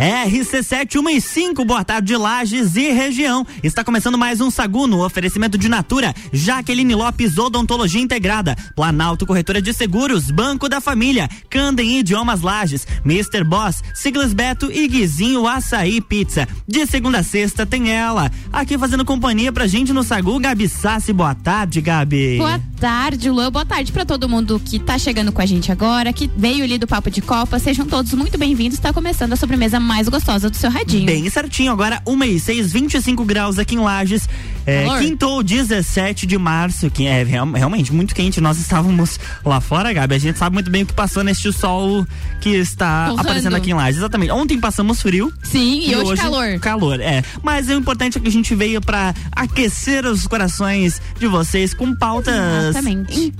RC715, boa tarde, Lages e região. Está começando mais um Sagu no oferecimento de Natura, Jaqueline Lopes Odontologia Integrada, Planalto Corretora de Seguros, Banco da Família, Candem Idiomas Lages, Mr. Boss, Siglas Beto e Guizinho Açaí Pizza. De segunda a sexta tem ela, aqui fazendo companhia pra gente no Sagu, Gabi Sassi, boa tarde, Gabi. Boa tarde, Luan, boa tarde pra todo mundo que tá chegando com a gente agora, que veio ali do Papo de Copa, sejam todos muito bem-vindos, está começando a sobremesa mais gostosa do seu radinho. Bem certinho, agora 1 e 6, 25 graus aqui em Lages. É, quintou 17 de março, que é real, realmente muito quente. Nós estávamos lá fora, Gabi. A gente sabe muito bem o que passou neste sol que está aparecendo aqui em Lages. Exatamente. Ontem passamos frio. Sim, e, hoje, calor. Calor, é. Mas o importante é que a gente veio para aquecer os corações de vocês com pautas Exatamente.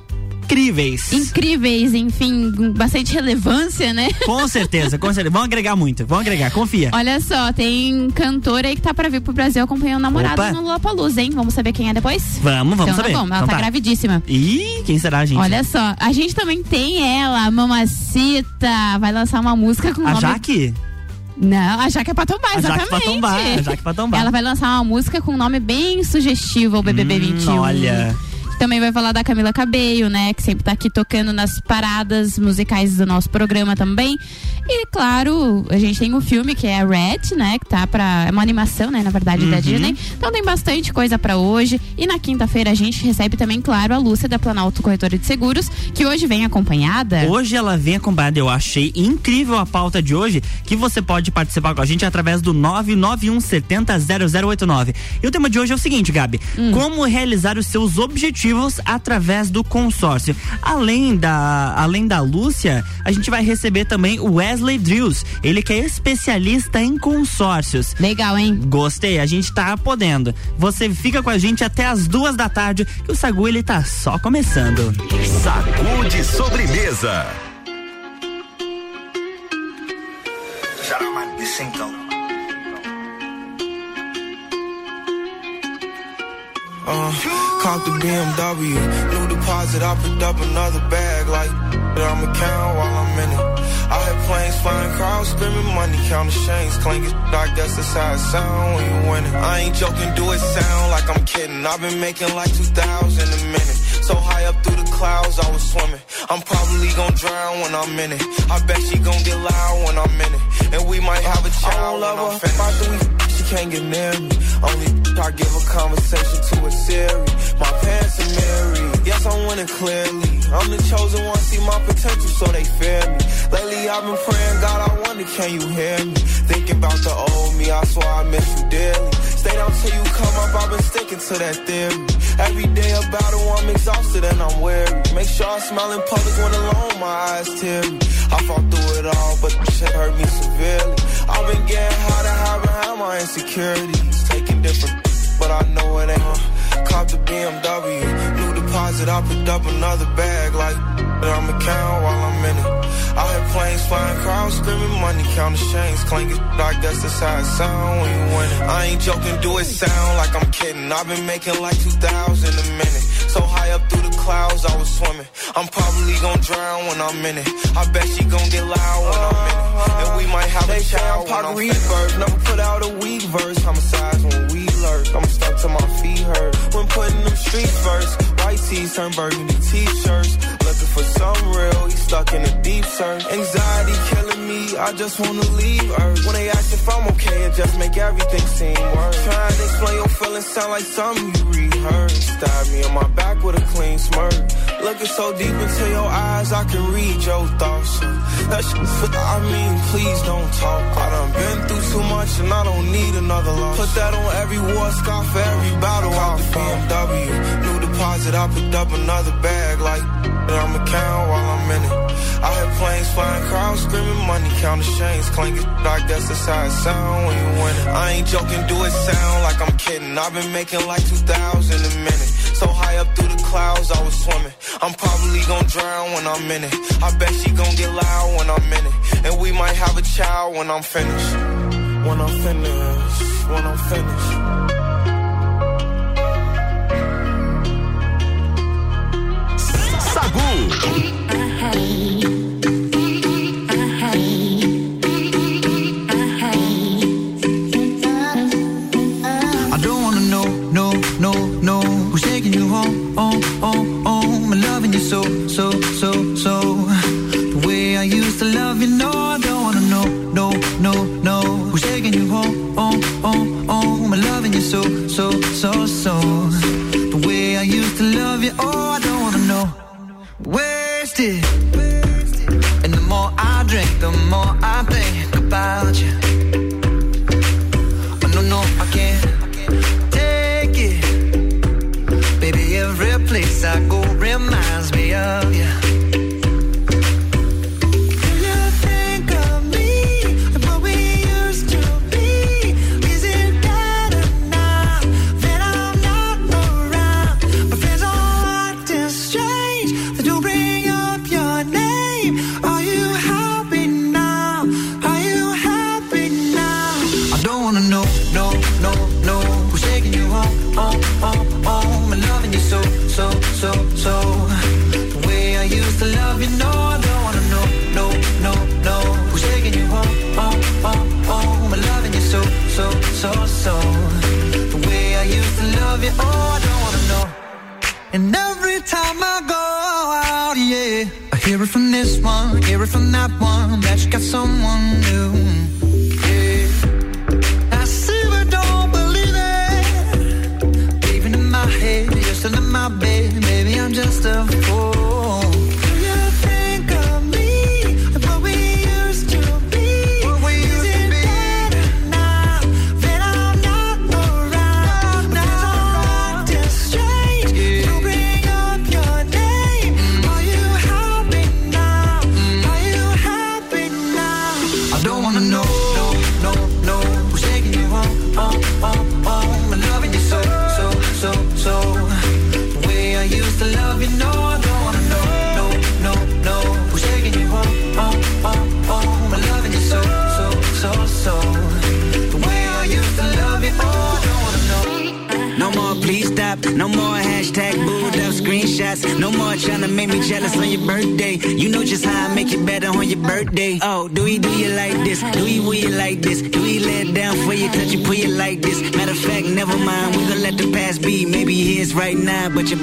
Incríveis. Incríveis, enfim, com bastante relevância, né? Com certeza, com certeza. Vão agregar muito, vão agregar, confia. Olha só, tem cantora aí que tá pra vir pro Brasil acompanhando o namorado Opa. no Lollapalooza, hein? Vamos saber quem é depois? Vamos, vamos então saber. tá bom, ela Então tá, tá. gravidíssima. Ih, quem será, gente? Olha só, a gente também tem ela, a Mamacita, vai lançar uma música com a nome... Jaque? Não, a Jaque é pra tombar, A exatamente. Jaque pra tombar, a Jaque pra tombar. Ela vai lançar uma música com um nome bem sugestivo ao BBB Hum, 21. olha. Também vai falar da Camila Cabello, né? Que sempre tá aqui tocando nas paradas musicais do nosso programa também. E, claro, a gente tem um filme que é Red, né? Que tá pra. É uma animação, né? Na verdade, da Uhum. Disney. Então tem bastante coisa pra hoje. E na quinta-feira a gente recebe também, claro, a Lúcia da Planalto Corretora de Seguros, que hoje vem acompanhada. Hoje ela vem acompanhada, eu achei incrível a pauta de hoje, que você pode participar com a gente através do 991700089. E o tema de hoje é o seguinte, Gabi: Hum. como realizar os seus objetivos através do consórcio. Além da, além da Lúcia, a gente vai receber também o Wesley Drills, ele que é especialista em consórcios. Legal, hein? Gostei, a gente tá podendo. Você fica com a gente até as duas da tarde, que o Sagu ele tá só começando. Sagu de sobremesa. Shout out Uh, caught the BMW, new deposit, I picked up another bag like that I'ma count while I'm in it. I had planes flying, crowds screaming, money counting chains clinking. I guess that's how it sound when you winning. I ain't joking, do it sound like I'm kidding. I've been making like 2,000 a minute. So high up through the clouds, I was swimming. I'm probably gonna drown when I'm in it. I bet she gon' get loud when I'm in it. And we might have a child when I'm finished. After we f- she can't get near me. Only I give a conversation to a Siri. My pants are married. Yes, I'm winning clearly. I'm the chosen one, see my potential, so they fear me. Lately, I've been praying, God, I wonder, can you hear me? Thinking about the old me, I swear I miss you dearly. Stay down till you come up, I've been sticking to that theory. Every day a battle, I'm exhausted and I'm weary. Make sure I smile in public when alone, my eyes teary. I fought through it all, but the shit hurt me severely. I've been getting high insecurities. Taking different, but I know it ain't. Cop the BMW, deposit, I picked up another bag like that I'ma count while I'm in it. I had planes flying, crowds screaming, money counting chains clinking. I guess that's how it sound when you win it. I ain't joking, do it sound like I'm kidding. I've been making like 2,000 a minute. So high up through the clouds, I was swimming. I'm probably gonna drown when I'm in it. I bet she gonna get loud when I'm in it. And we might have a child when I'm finished. Never put out a weak verse. Homicides when we lurk. I'm stuck to my feet hurt. When putting them streets first. White tees turn burgundy t-shirts. Looking for some real, he stuck in a deep search. Anxiety killing me, I just wanna leave Earth. When they ask if I'm okay, it just make everything seem worse. Trying to explain your feelings sound like something you rehearsed. Stab me in my back with a clean smirk. Looking so deep into your eyes, I can read your thoughts. That shit, I mean, please don't talk. I done been through too much and I don't need another loss. Put that on every war scar for every battle. Out the BMW, new deposit, I picked up another bag like I'ma count while I'm in it. I had planes flying, crowds screaming, money counting chains clinking. Guess that's it sound when you win it. I ain't joking, do it sound like I'm kidding. I've been making like 2,000 a minute. So high up through the clouds, I was swimming. I'm probably gonna drown when I'm in it. I bet she gonna get loud when I'm in it. And we might have a child when I'm finished. When I'm finished, when I'm finished. Ragu.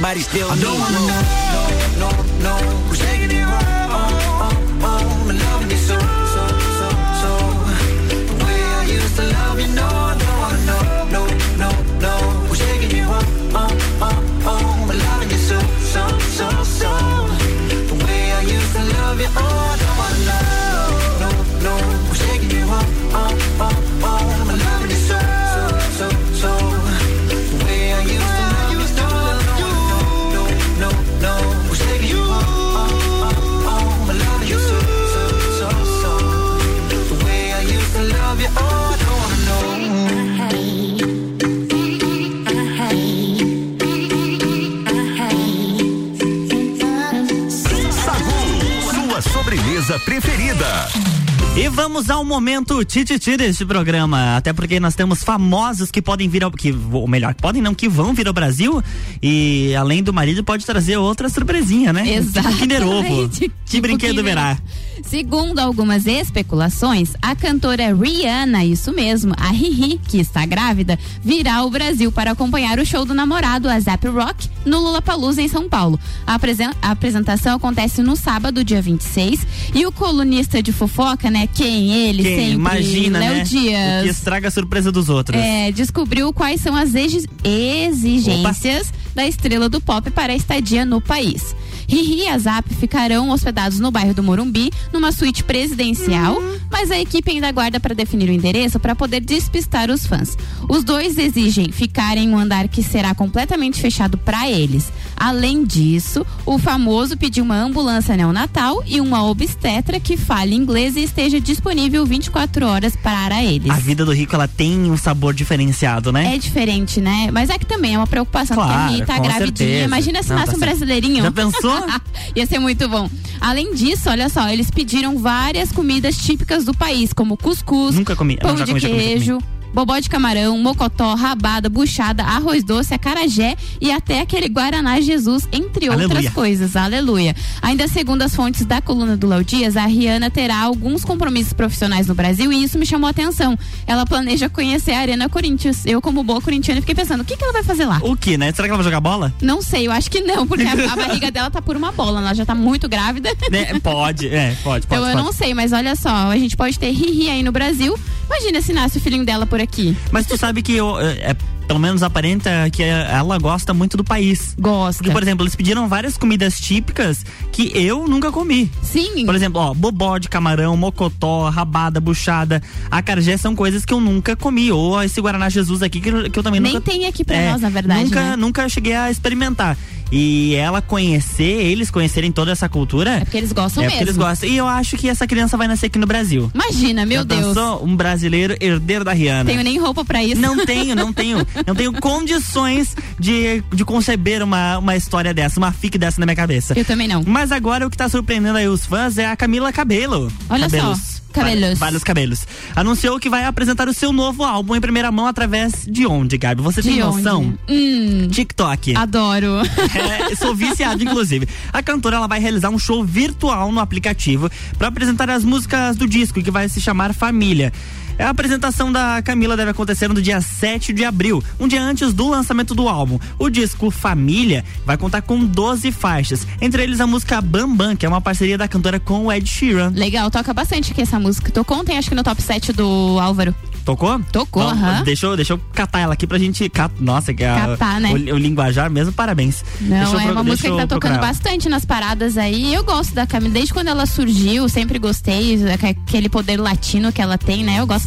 somebody still I don't know. preferida. E vamos ao momento tititi deste programa, até porque nós temos famosos que podem vir ao que, ou melhor, podem não que vão vir ao Brasil e além do marido pode trazer outra surpresinha, né? Exato. Tipo Kinder Ovo. Tipo que brinquedo verá? Segundo algumas especulações, a cantora Rihanna, isso mesmo, a Riri, que está grávida, virá ao Brasil para acompanhar o show do namorado, a Zap Rock, no Lula Palusa em São Paulo. A, apresen a apresentação acontece no sábado, dia 26, e o colunista de fofoca, né? Quem ele Quem? sempre. Imagina, Léo né? Dias. O que estraga a surpresa dos outros. É, descobriu quais são as exigências Opa. da estrela do pop para a estadia no país. Riri e Azap ficarão hospedados no bairro do Morumbi, numa suíte presidencial, uhum. mas a equipe ainda aguarda para definir o endereço para poder despistar os fãs. Os dois exigem ficar em um andar que será completamente fechado para eles. Além disso, o famoso pediu uma ambulância neonatal e uma obstetra que fale inglês e esteja disponível 24 horas para eles. A vida do rico ela tem um sabor diferenciado, né? É diferente, né? Mas é que também é uma preocupação claro, a minha tá gravidinha. Certeza. Imagina se Não, nasce tá um brasileirinho. Já pensou? Ia ser muito bom. Além disso, olha só, eles pediram várias comidas típicas do país, como cuscuz, Nunca comi. pão Não, de comi, queijo. Já comi, já comi bobó de camarão, mocotó, rabada, buchada, arroz doce, acarajé e até aquele Guaraná Jesus, entre outras Aleluia. coisas. Aleluia. Ainda segundo as fontes da coluna do Léo Dias, a Rihanna terá alguns compromissos profissionais no Brasil e isso me chamou a atenção. Ela planeja conhecer a Arena Corinthians. Eu, como boa corintiana, fiquei pensando, o que, que ela vai fazer lá? O que, né? Será que ela vai jogar bola? Não sei, eu acho que não, porque a, a barriga dela tá por uma bola, ela já tá muito grávida. Né? Pode, é, pode, pode. Então eu pode. não sei, mas olha só, a gente pode ter Riri aí no Brasil. Imagina se nasce o filhinho dela por aqui. Mas tu sabe que eu, é, pelo menos aparenta que ela gosta muito do país. Gosta. Porque, por exemplo, eles pediram várias comidas típicas que eu nunca comi. Sim. Por exemplo, ó, bobó de camarão, mocotó, rabada, buchada, acarajé são coisas que eu nunca comi. Ou esse Guaraná Jesus aqui que, eu- que eu também Nem nunca... tem aqui pra É, nós, na verdade. Nunca, né? nunca cheguei a experimentar. E ela conhecer, eles conhecerem toda essa cultura. É porque eles gostam é mesmo. porque eles gostam. E eu acho que essa criança vai nascer aqui no Brasil. Imagina, meu Já Deus. Um brasileiro herdeiro da Rihanna. Tenho nem roupa pra isso. Não tenho, não tenho. Não tenho condições de, de conceber uma, uma história dessa, uma fic dessa na minha cabeça. Eu também não. Mas agora o que tá surpreendendo aí os fãs é a Camila Cabelo. Olha só, cabelos. cabelos. Va- Vários cabelos. Anunciou que vai apresentar o seu novo álbum em primeira mão através de onde, Gabi? Você tem De noção? onde? Hum, TikTok. adoro. É, sou viciado, inclusive. A cantora ela vai realizar um show virtual no aplicativo para apresentar as músicas do disco, que vai se chamar Família. A apresentação da Camila deve acontecer no dia 7 de abril, um dia antes do lançamento do álbum. O disco Família vai contar com 12 faixas, entre eles a música Bam Bam, que é uma parceria da cantora com o Ed Sheeran. Legal, toca bastante aqui essa música. Tocou ontem, acho que no top 7 do Álvaro. Tocou? Tocou, aham. Deixa, eu- deixa eu catar ela aqui pra gente. cat- Nossa, que a- Catar, né? o, o linguajar mesmo, parabéns. Não, Deixa é pro- uma deixa música que tá tocando procurar. bastante nas paradas aí. Eu gosto da Camila. Desde quando ela surgiu, sempre gostei. Aquele poder latino que ela tem, né? Eu gosto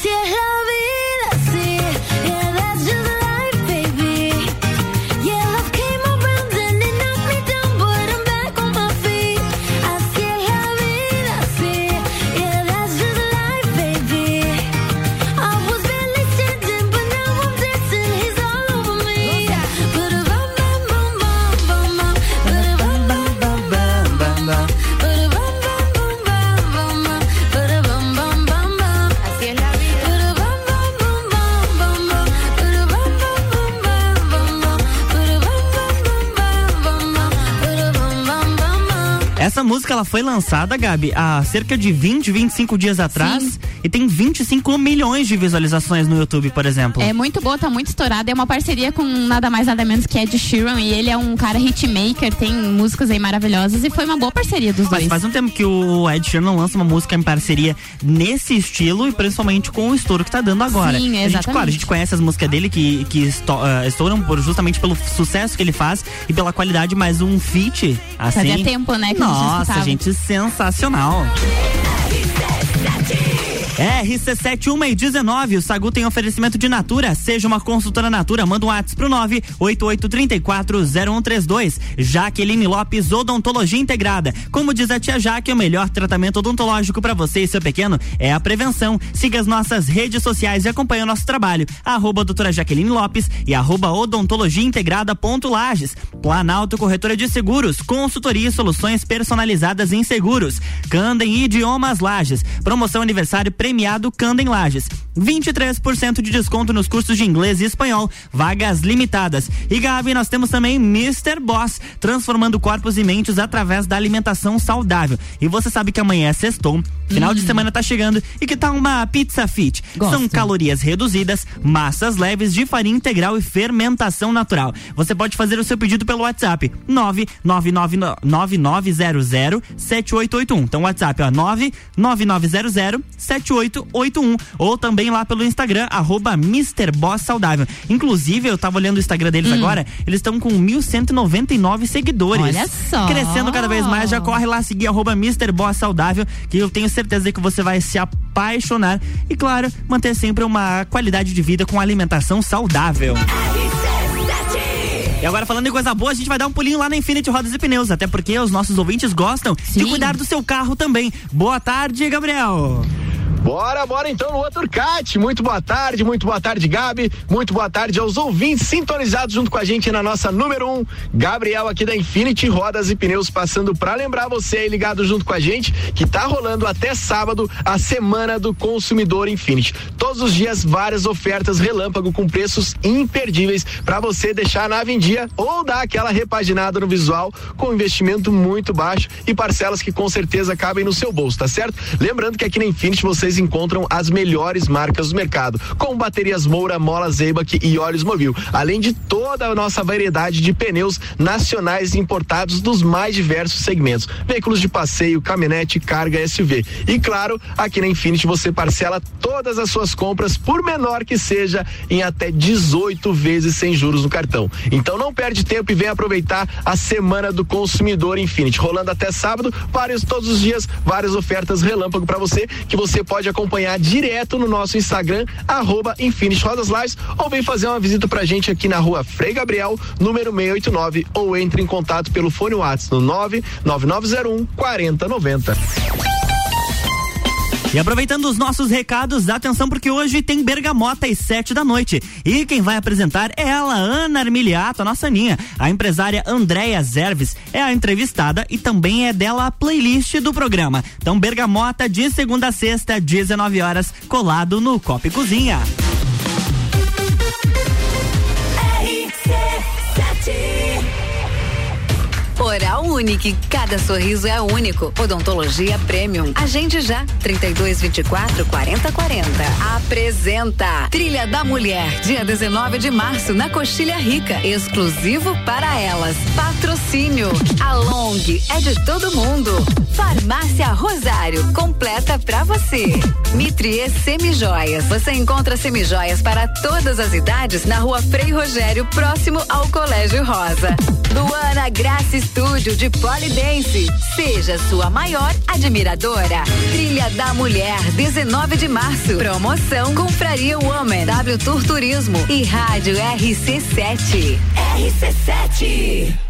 Así es música ela foi lançada, Gabi, há cerca de 20, 25 dias atrás e tem 25 milhões de visualizações no YouTube, por exemplo. É muito boa, tá muito estourada. É uma parceria com nada mais nada menos que Ed Sheeran. E ele é um cara hitmaker, tem músicas aí maravilhosas. E foi uma boa parceria dos Mas dois. faz um tempo que o Ed Sheeran não lança uma música em parceria nesse estilo e principalmente com o estouro que tá dando agora. Sim, A gente, exatamente. claro, a gente conhece as músicas dele que, que ah, estouram por, justamente pelo sucesso que ele faz e pela qualidade, mas um feat assim. Fazia tempo, né, que a gente Nossa, gente, sensacional. RC7 1 e 19, o Sagu tem oferecimento de Natura. Seja uma consultora Natura, manda um WhatsApp pro 988340132. Jaqueline Lopes, Odontologia Integrada. Como diz a tia Jaque, o melhor tratamento odontológico para você e seu pequeno é a prevenção. Siga as nossas redes sociais e acompanhe o nosso trabalho. Arroba doutora Jaqueline Lopes e arroba odontologia integrada ponto Lages. Planalto Corretora de Seguros, consultoria e soluções personalizadas em seguros. Candem Idiomas Lages. Promoção aniversário premiado Candem Lages. 23% de desconto nos cursos de inglês e espanhol. Vagas limitadas. E Gabi, nós temos também Mr. Boss, transformando corpos e mentes através da alimentação saudável. E você sabe que amanhã é sextou, final de semana tá chegando e que tá uma pizza fit. Gosto. São calorias reduzidas, massas leves de farinha integral e fermentação natural. Você pode fazer o seu pedido pelo WhatsApp 999007881. Então WhatsApp ó 999007881. 8881 ou também lá pelo Instagram, arroba Saudável. Inclusive, eu tava olhando o Instagram deles agora, eles estão com 1.199 seguidores. Olha só. Crescendo cada vez mais, já corre lá seguir arroba Saudável, que eu tenho certeza que você vai se apaixonar. E claro, manter sempre uma qualidade de vida com alimentação saudável. E agora falando em coisa boa, a gente vai dar um pulinho lá na Infinity Rodas e Pneus, até porque os nossos ouvintes gostam de Sim. cuidar do seu carro também. Boa tarde, Gabriel. Bora, bora então no outro CAT. Muito boa tarde, muito boa tarde, Gabi. Muito boa tarde aos ouvintes sintonizados junto com a gente na nossa número 1. Um, Gabriel aqui da Infinity Rodas e Pneus, passando pra lembrar você aí ligado junto com a gente que tá rolando até sábado a Semana do Consumidor Infinity. Todos os dias, várias ofertas relâmpago com preços imperdíveis pra você deixar a nave em dia ou dar aquela repaginada no visual com investimento muito baixo e parcelas que com certeza cabem no seu bolso, tá certo? Lembrando que aqui na Infinity vocês encontram as melhores marcas do mercado, como baterias Moura, Mola Zeibach e óleos Mobil, além de toda a nossa variedade de pneus nacionais importados dos mais diversos segmentos, veículos de passeio, caminhonete, carga, SUV. E claro, aqui na Infinity você parcela todas as suas compras, por menor que seja, em até 18 vezes sem juros no cartão. Então não perde tempo e vem aproveitar a semana do consumidor Infinity, rolando até sábado, vários todos os dias, várias ofertas relâmpago para você que você pode acompanhar direto no nosso Instagram arroba Infinity Lives ou vem fazer uma visita pra gente aqui na rua Frei Gabriel, número 689 ou entre em contato pelo fone WhatsApp no 99901 4090. E aproveitando os nossos recados, atenção porque hoje tem Bergamota às sete da noite. E quem vai apresentar é ela, Ana Armiliato, a nossa Aninha. A empresária Andréia Zerves é a entrevistada e também é dela a playlist do programa. Então, Bergamota de segunda a sexta, 19 horas, colado no Copa e Cozinha. Oral Unique, cada sorriso é único. Odontologia Premium. Agende já, 32 24 40 40. Apresenta Trilha da Mulher, dia 19 de março, na Coxilha Rica. Exclusivo para elas. Patrocínio. A Long é de todo mundo. Farmácia Rosário, completa pra você. Mitrie Semijoias. Você encontra semijoias para todas as idades na rua Frei Rogério, próximo ao Colégio Rosa. Luana Graça de Polidense. Seja sua maior admiradora. Trilha da Mulher, 19 de março. Promoção Confraria Woman, W Tour Turismo e Rádio RC7. RC7.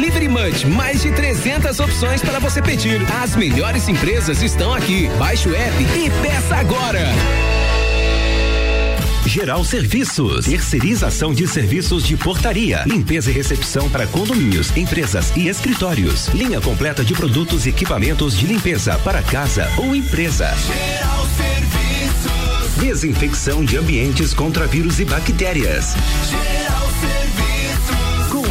Delivery Munch, mais de 300 opções para você pedir. As melhores empresas estão aqui. Baixe o app e peça agora. Geral Serviços, terceirização de serviços de portaria, limpeza e recepção para condomínios, empresas e escritórios. Linha completa de produtos e equipamentos de limpeza para casa ou empresa. Geral Serviços. Desinfecção de ambientes contra vírus e bactérias. Geral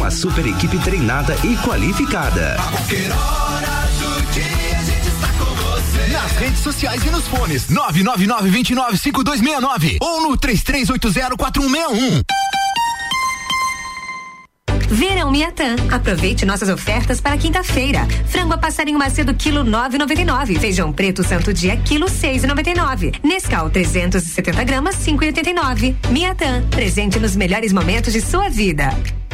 Serviços. Com a super equipe treinada e qualificada. A qualquer hora do dia a gente está com você. Nas redes sociais e nos fones 999-295269 ou no 33804161. Verão Miatã. Aproveite nossas ofertas para quinta-feira. Frango a passarinho macedo quilo 9,99. Feijão preto santo dia quilo 6,99. Nescau 370 gramas 5,89. Miatã. Presente nos melhores momentos de sua vida.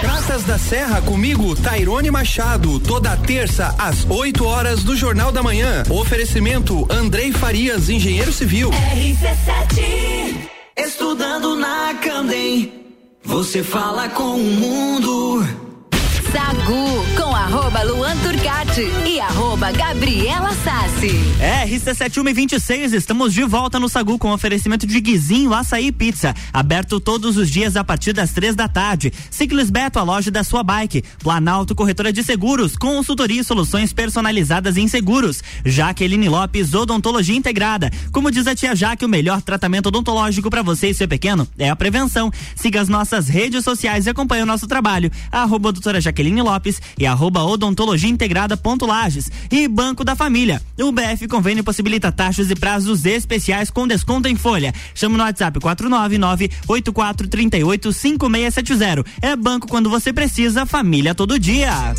Praças da Serra comigo, Tairone Machado, toda terça às 8 horas do Jornal da Manhã. Oferecimento Andrei Farias, engenheiro civil. RC7. Estudando na Candem. Você fala com o mundo. Sagu com arroba Luan Turcati e arroba Gabriela Sassi. RC7126, estamos de volta no Sagu com oferecimento de Guizinho Açaí Pizza, aberto todos os dias a partir das três da tarde. Ciclis Beto, a loja da sua bike. Planalto Corretora de Seguros, consultoria e soluções personalizadas em seguros. Jaqueline Lopes, Odontologia Integrada. Como diz a tia Jaque, o melhor tratamento odontológico para você e seu pequeno é a prevenção. Siga as nossas redes sociais e acompanhe o nosso trabalho. Arroba doutora Jaqueline Lopes e arroba odontologia integrada ponto Lages. E Banco da Família. O BF Convênio possibilita taxas e prazos especiais com desconto em folha. Chama no WhatsApp 499-8438-5670. É banco quando você precisa, família todo dia.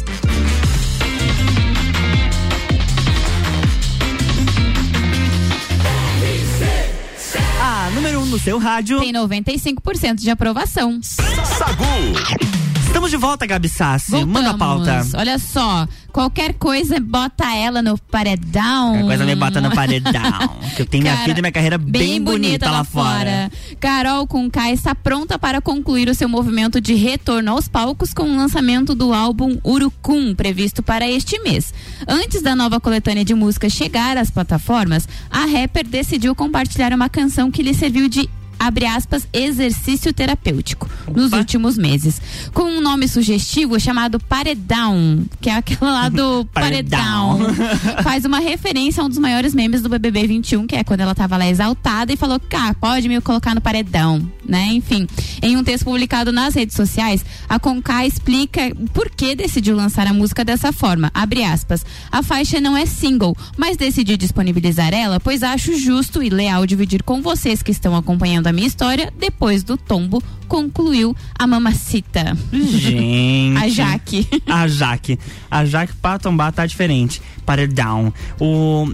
A número 1 um no seu rádio. Tem 95% de aprovação. Sagu. Estamos de volta, Gabi Sassi. Manda a pauta. Olha só, qualquer coisa bota ela no paredão. Qualquer coisa me bota no paredão. que eu tenho minha Cara, vida e minha carreira bem, bonita, lá fora. Carol Conká está pronta para concluir o seu movimento de retorno aos palcos com o lançamento do álbum Urucum, previsto para este mês. Antes da nova coletânea de músicas chegar às plataformas, a rapper decidiu compartilhar uma canção que lhe serviu de abre aspas, exercício terapêutico nos últimos meses. Com um nome sugestivo chamado Paredão, que é aquela lá do Paredão. Faz uma referência a um dos maiores memes do BBB 21, que é quando ela tava lá exaltada e falou: Cá, pode me colocar no paredão, né? Enfim, em um texto publicado nas redes sociais, a Conká explica por que decidiu lançar a música dessa forma. Abre aspas. A faixa não é single, mas decidi disponibilizar ela, pois acho justo e leal dividir com vocês que estão acompanhando a minha história depois do tombo, concluiu a mamacita. Gente. A Jaque. A Jaque. A Jaque pra tombar tá diferente. Paredão. O.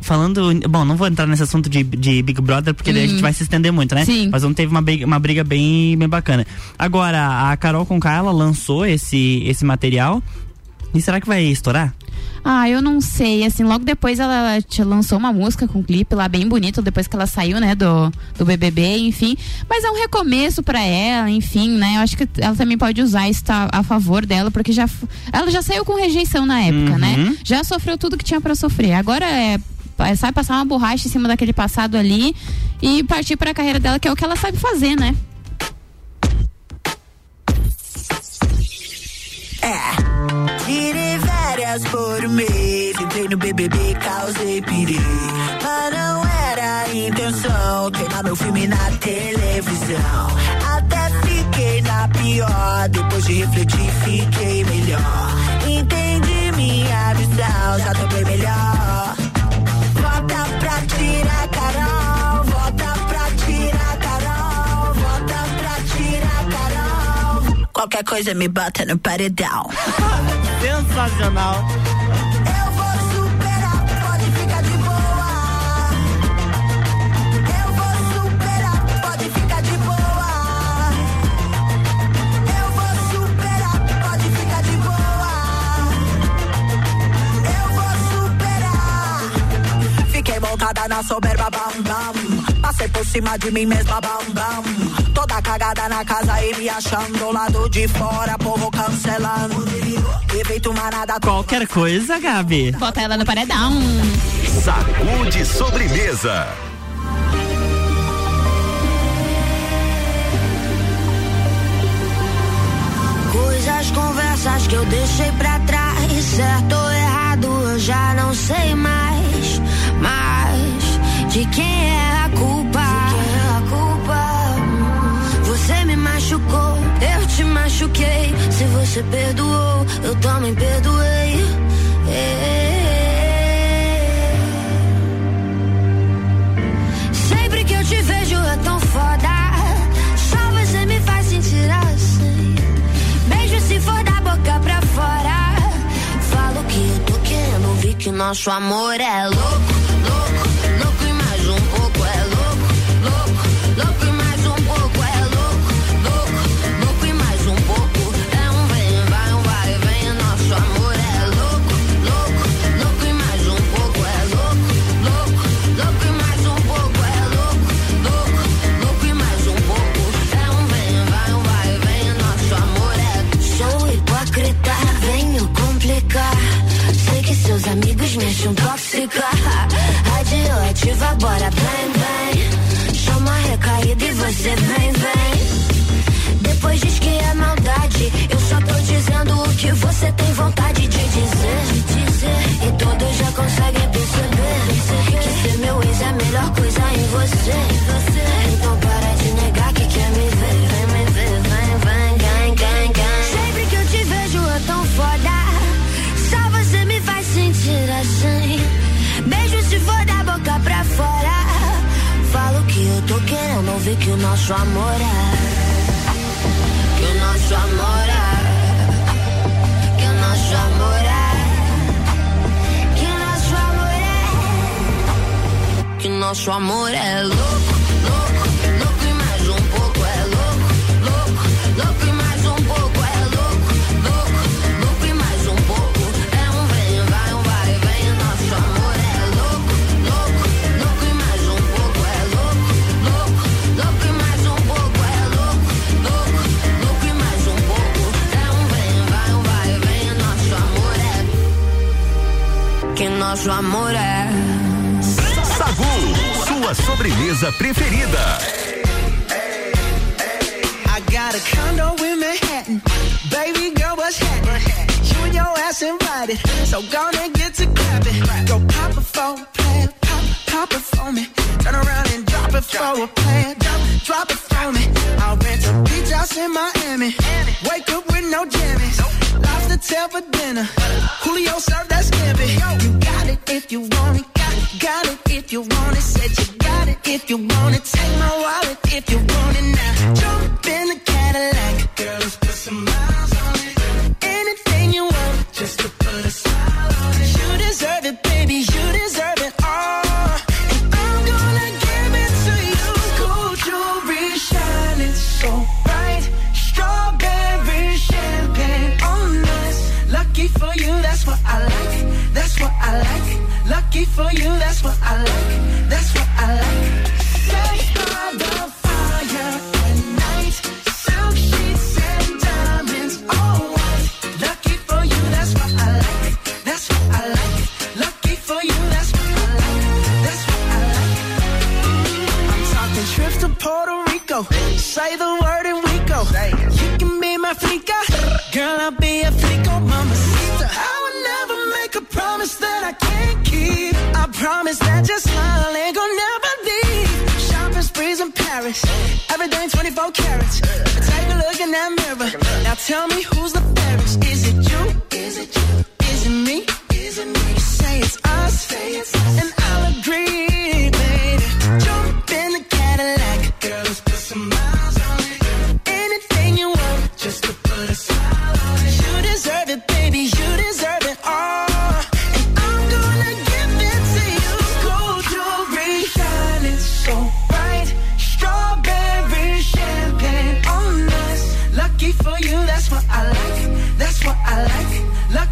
Falando. Bom, não vou entrar nesse assunto de, de Big Brother, porque daí a Hum. gente vai se estender muito, né? Sim. Mas ontem teve uma briga, uma briga bem, bem bacana. Agora, a Carol Conká, ela lançou esse, esse material. E será que vai estourar? Ah, eu não sei. Assim, logo depois ela te lançou uma música com um clipe lá bem bonito, depois que ela saiu, né, do, do BBB, enfim. Mas é um recomeço pra ela, enfim, né? Eu acho que ela também pode usar isso tá, a favor dela, porque já ela já saiu com rejeição na época, Uhum. né? Já sofreu tudo que tinha pra sofrer. Agora é é, sabe passar uma borracha em cima daquele passado ali e partir pra carreira dela, que é o que ela sabe fazer, né? Tirei férias por mês, entrei no BBB, causei perigo. Mas não era a intenção, queimar meu filme na televisão. Até fiquei na pior, depois de refletir, fiquei melhor. Entendi minha visão, já tô bem melhor. Volta pra tirar Carol, Qualquer coisa me bota no paredão. Sensacional. Eu vou superar, pode ficar de boa. Eu vou superar, pode ficar de boa. Eu vou superar, pode ficar de boa. Eu vou superar. Fiquei montada na soberba bam. Cima de mim mesma, bam, bam. Toda cagada na casa e me achando lado de fora, povo cancelando. Evito uma nada. Qualquer coisa, Gabi. Bota ela no paredão. Sacude sobremesa. Coisas, conversas que eu deixei pra trás. Certo ou errado, eu já não sei mais. Mas de quem é a culpa? Machuquei. Se você perdoou, eu também perdoei. Sempre que eu te vejo é tão foda. Só você me faz sentir assim. Beijo se for da boca pra fora. Falo que eu tô querendo ouvir que nosso amor é louco, louco, louco e mais um pouco é louco, louco, louco e mais em você. Então para de negar que quer me ver. Vem me ver, vem, vem, gang, gang, gang. Sempre que eu te vejo é tão foda. Só você me faz sentir assim. Beijo se for da boca pra fora. Falo que eu tô querendo ouvir que o nosso amor é. Nosso amor é louco, louco, louco e mais um pouco é louco, louco, louco e mais um pouco é louco, louco, louco e mais um pouco é um vem, vai, um vai, vem. Nosso amor é louco, louco, louco e mais um pouco é louco, louco, louco e mais um pouco é louco, louco, louco e mais um pouco é um vem, vai, um vai, vem. Nosso amor é que nosso amor é. Sua sobremesa preferida. I got a condo in Manhattan. Baby girl? You and your ass invited. So get to clapping. Go pop a. Pop, pop it for me. Turn around and drop it for a plan. Drop, drop it for me. I'll rent a beach house in Miami.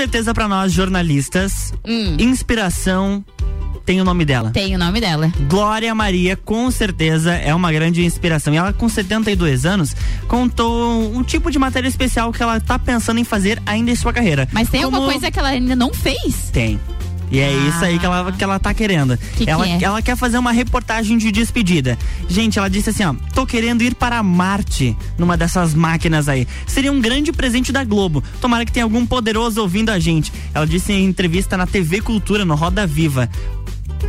Certeza pra nós jornalistas, Hum. inspiração tem o nome dela. Tem o nome dela. Glória Maria, com certeza, é uma grande inspiração. E ela, com 72 anos, contou um tipo de matéria especial que ela tá pensando em fazer ainda em sua carreira. Mas tem Como- alguma coisa que ela ainda não fez? Tem. E é Ah. isso aí que ela, que ela tá querendo. Que que ela, é? ela quer fazer uma reportagem de despedida. Gente, ela disse assim, ó, tô querendo ir para Marte numa dessas máquinas aí. Seria um grande presente da Globo. Tomara que tenha algum poderoso ouvindo a gente. Ela disse em entrevista na TV Cultura, no Roda Viva.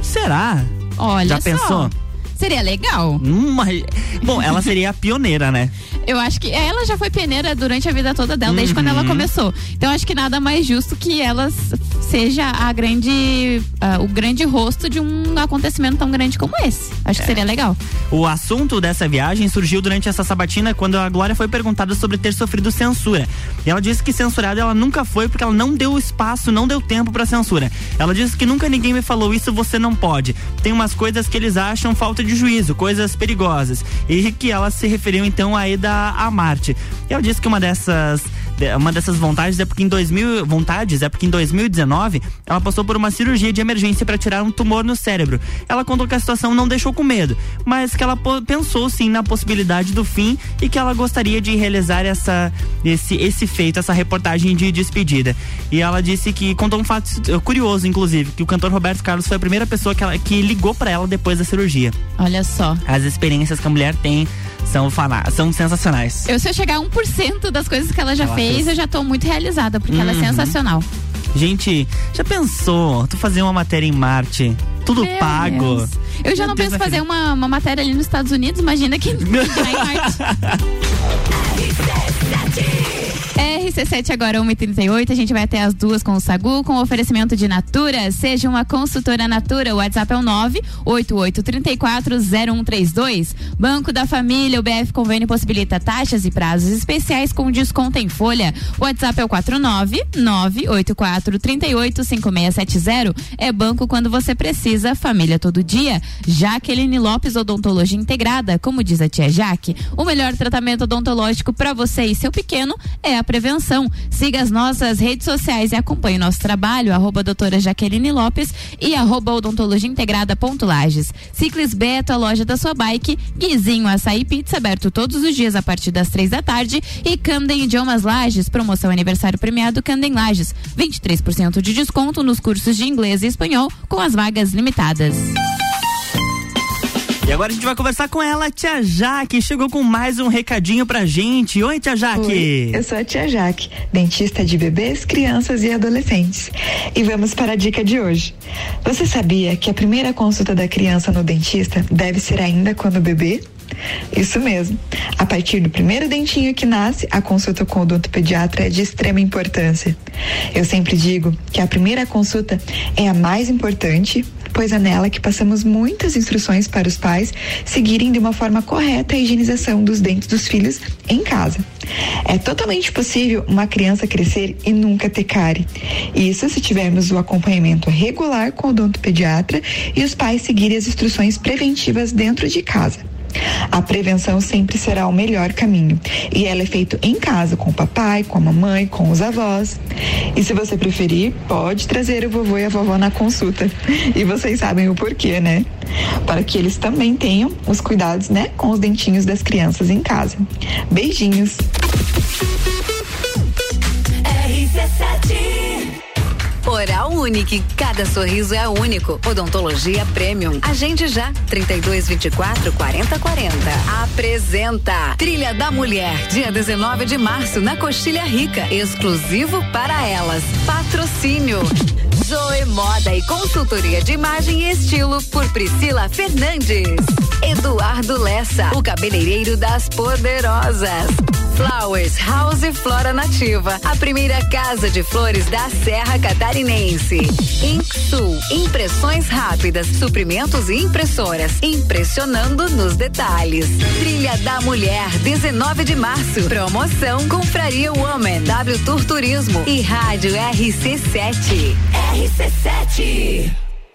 Será? Olha Já só. pensou? Seria legal. Hum, Bom, ela seria a pioneira, né? Eu acho que ela já foi pioneira durante a vida toda dela, desde quando ela Uhum. começou. Então acho que nada mais justo que ela seja a grande, ah, o grande rosto de um acontecimento tão grande como esse. Acho É. que seria legal. O assunto dessa viagem surgiu durante essa sabatina quando a Glória foi perguntada sobre ter sofrido censura. E ela disse que censurada ela nunca foi porque ela não deu espaço, não deu tempo pra censura. Ela disse que nunca ninguém me falou isso, você não pode. Tem umas coisas que eles acham falta de juízo, coisas perigosas. E que ela se referiu então à ida a Marte. E ela disse que uma dessas uma dessas vontades é porque em 2000 vontades é porque em 2019 ela passou por uma cirurgia de emergência para tirar um tumor no cérebro. Ela contou que a situação não deixou com medo, mas que ela pensou sim na possibilidade do fim e que ela gostaria de realizar essa esse esse feito, essa reportagem de despedida. E ela disse que contou um fato curioso inclusive, que o cantor Roberto Carlos foi a primeira pessoa que, ela, que ligou para ela depois da cirurgia. Olha só. As experiências que a mulher tem são são sensacionais. Eu, se eu chegar a 1% das coisas que ela já Ela fez, fez. eu já tô muito realizada, porque ela é Uhum. sensacional. Gente, já pensou tu fazer uma matéria em Marte? Tudo Meu pago. Deus. Eu já Meu não Deus, penso fazer uma, uma matéria ali nos Estados Unidos, imagina que em Marte. RC7 agora 1h38, a gente vai até as duas com o Sagu, com oferecimento de Natura. Seja uma consultora Natura, o WhatsApp é o 988340132. Banco da Família, o BF Convênio possibilita taxas e prazos especiais com desconto em folha. O WhatsApp é o 49984385670. É banco quando você precisa, família todo dia. Jaqueline Lopes Odontologia Integrada, como diz a tia Jaque, o melhor tratamento odontológico para você e seu pequeno é a prevenção. Siga as nossas redes sociais e acompanhe nosso trabalho, arroba doutora Jaqueline Lopes e arroba odontologia integrada ponto Lages. Ciclis Beto, a loja da sua bike, Guizinho Açaí Pizza, aberto todos os dias a partir das três da tarde e Camden Idiomas Lages, promoção aniversário premiado Camden Lages, 23% de desconto nos cursos de inglês e espanhol com as vagas limitadas. E agora a gente vai conversar com ela, a tia Jaque. Chegou com mais um recadinho pra gente. Oi, tia Jaque. Oi, eu sou a tia Jaque, dentista de bebês, crianças e adolescentes. E vamos para a dica de hoje. Você sabia que a primeira consulta da criança no dentista deve ser ainda quando bebê? Isso mesmo. A partir do primeiro dentinho que nasce, a consulta com o odontopediatra é de extrema importância. Eu sempre digo que a primeira consulta é a mais importante, pois é nela que passamos muitas instruções para os pais seguirem de uma forma correta a higienização dos dentes dos filhos em casa. É totalmente possível uma criança crescer e nunca ter cárie. Isso se tivermos o acompanhamento regular com o odontopediatra e os pais seguirem as instruções preventivas dentro de casa. A prevenção sempre será o melhor caminho. E ela é feita em casa, com o papai, com a mamãe, com os avós. E se você preferir, pode trazer o vovô e a vovó na consulta. E vocês sabem o porquê, né? Para que eles também tenham os cuidados, né, com os dentinhos das crianças em casa. Beijinhos. Oral Unique, cada sorriso é único. Odontologia Premium. Agende já, 3224 4040. Apresenta Trilha da Mulher, dia 19 de março, na Coxilha Rica. Exclusivo para elas. Patrocínio. Zoe Moda e Consultoria de Imagem e Estilo por Priscila Fernandes. Eduardo Lessa, o cabeleireiro das poderosas. Flowers House Flora Nativa, a primeira casa de flores da Serra Catarinense. Inksul, impressões rápidas, suprimentos e impressoras, impressionando nos detalhes. Trilha da Mulher, 19 de março. Promoção Confraria Woman, W Tour Turismo e Rádio RC7. RC7.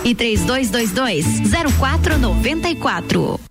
e 3222 0494.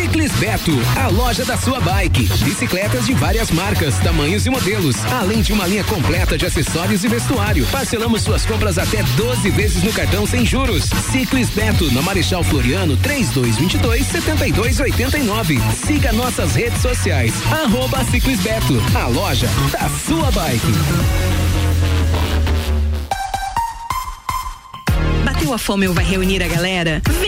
Ciclis Beto, a loja da sua bike. Bicicletas de várias marcas, tamanhos e modelos, além de uma linha completa de acessórios e vestuário. Parcelamos suas compras até 12 vezes no cartão sem juros. Ciclis Beto, na Marechal Floriano, 3222 7289. Siga nossas redes sociais. Arroba Ciclis Beto, a loja da sua bike. Bateu a fome ou vai reunir a galera? Vem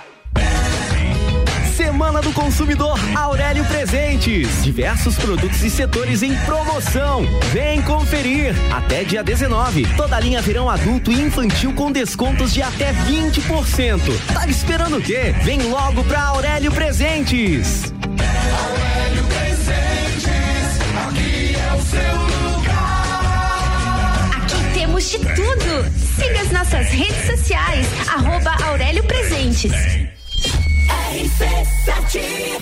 Semana do Consumidor Aurélio Presentes. Diversos produtos e setores em promoção. Vem conferir. Até dia 19. Toda a linha verão adulto e infantil com descontos de até 20%. Tá esperando o quê? Vem logo pra Aurélio Presentes. Aurélio Presentes, aqui é o seu lugar. Aqui temos de tudo. Siga as nossas redes sociais, arroba Aurélio Presentes. RC7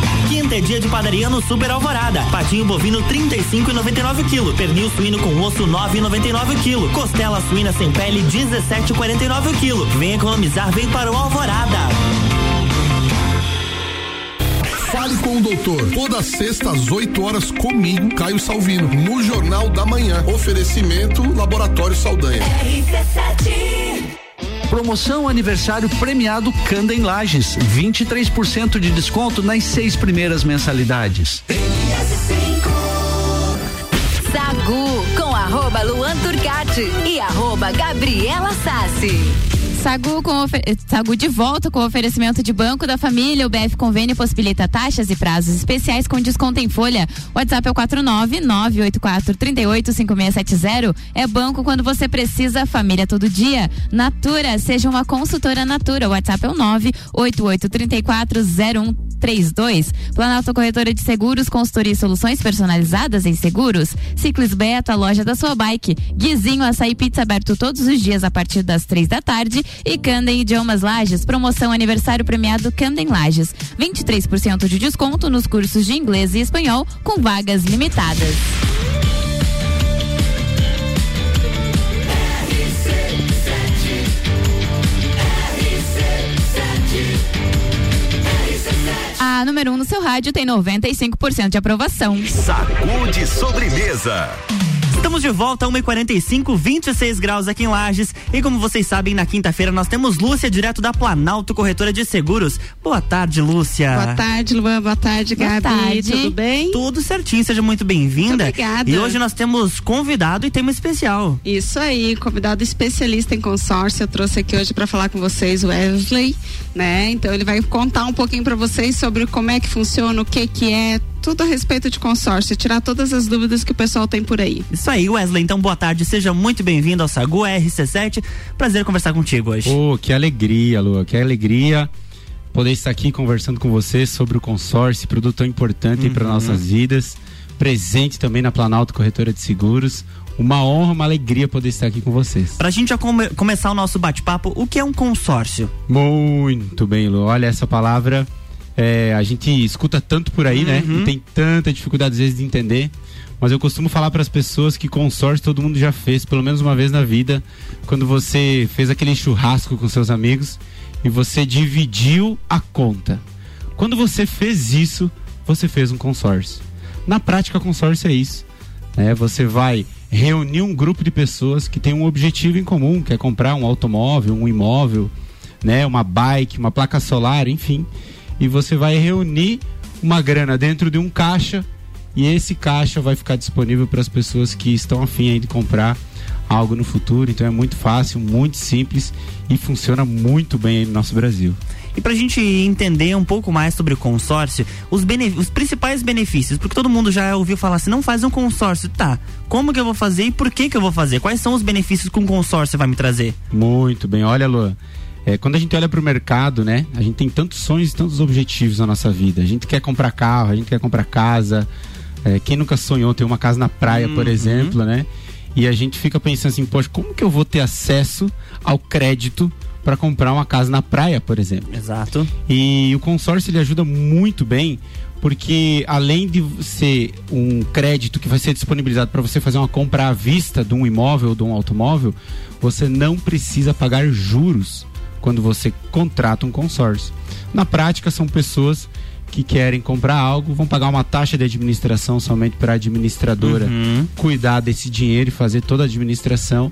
Quinta é dia de padaria no Super Alvorada. Patinho bovino 35,99 kg. Pernil suíno com osso 9,99 kg. Costela suína sem pele 17,49 kg. Vem economizar, vem para o Alvorada. Fale com o doutor. Toda sexta às 8 horas comigo, Caio Salvino, no Jornal da Manhã. Oferecimento Laboratório Saldanha. Promoção aniversário premiado Canda em Lages. 23% de desconto nas seis primeiras mensalidades. Sagu com arroba Luan Turcati e arroba Gabriela Sassi. Sagu, com Sagu de volta com oferecimento de Banco da Família. O BF Convênio possibilita taxas e prazos especiais com desconto em folha. WhatsApp é o 49984385670. É banco quando você precisa, família todo dia. Natura, seja uma consultora Natura. O WhatsApp é o 988340132. Planalto Corretora de Seguros, consultoria e soluções personalizadas em seguros. Ciclis Beta, loja da sua bike. Guizinho Açaí Pizza aberto todos os dias a partir das três da tarde. E Candem Idiomas Lages, promoção aniversário premiado Candem Lages. 23% de desconto nos cursos de inglês e espanhol com vagas limitadas. A número 1 um no seu rádio tem 95% de aprovação. Sacude sobremesa. Estamos de volta, 1h45, 26 graus aqui em Lages. E como vocês sabem, na quinta-feira nós temos Lúcia, direto da Planalto Corretora de Seguros. Boa tarde, Lúcia. Boa tarde, Luan. Boa tarde, Boa Gabi. tarde. Tudo bem? Tudo certinho, seja muito bem-vinda. Obrigada. E hoje nós temos convidado e tema especial. Isso aí, convidado especialista em consórcio. Eu trouxe aqui hoje para falar com vocês o Wesley, né? Então ele vai contar um pouquinho para vocês sobre como é que funciona, o que que é, tudo a respeito de consórcio, tirar todas as dúvidas que o pessoal tem por aí. Isso aí, Wesley. Então, boa tarde, seja muito bem-vindo ao Sagu RC7. Prazer conversar contigo hoje. Oh, que alegria, Lua, que alegria poder estar aqui conversando com você sobre o consórcio, produto tão importante para Uhum. nossas vidas. Presente também na Planalto Corretora de Seguros. Uma honra, uma alegria poder estar aqui com vocês. Pra gente já come- começar o nosso bate-papo, o que é um consórcio? Muito bem, Lu. Olha, essa palavra é, a gente escuta tanto por aí, né? Uhum. E tem tanta dificuldade às vezes de entender. Mas eu costumo falar para as pessoas que consórcio todo mundo já fez, pelo menos uma vez na vida, quando você fez aquele churrasco com seus amigos e você dividiu a conta. Quando você fez isso, você fez um consórcio. Na prática, consórcio é isso. né? Você vai reunir um grupo de pessoas que tem um objetivo em comum, que é comprar um automóvel, um imóvel, né, uma bike, uma placa solar, enfim. E você vai reunir uma grana dentro de um caixa e esse caixa vai ficar disponível para as pessoas que estão afim aí de comprar algo no futuro. Então é muito fácil, muito simples e funciona muito bem aí no nosso Brasil. E pra gente entender um pouco mais sobre o consórcio, os, os principais benefícios, porque todo mundo já ouviu falar assim, não faz um consórcio, tá? Como que eu vou fazer e por que que eu vou fazer? Quais são os benefícios que um consórcio vai me trazer? Muito bem. Olha, Luan, é, quando a gente olha para o mercado, né? A gente tem tantos sonhos e tantos objetivos na nossa vida. A gente quer comprar carro, a gente quer comprar casa. É, quem nunca sonhou ter uma casa na praia, por Uhum. exemplo, né? E a gente fica pensando assim, poxa, como que eu vou ter acesso ao crédito para comprar uma casa na praia, por exemplo? Exato. E o consórcio ele ajuda muito bem, porque além de ser um crédito que vai ser disponibilizado para você fazer uma compra à vista de um imóvel ou de um automóvel, você não precisa pagar juros quando você contrata um consórcio. Na prática, são pessoas que querem comprar algo, vão pagar uma taxa de administração somente para a administradora Uhum. cuidar desse dinheiro e fazer toda a administração.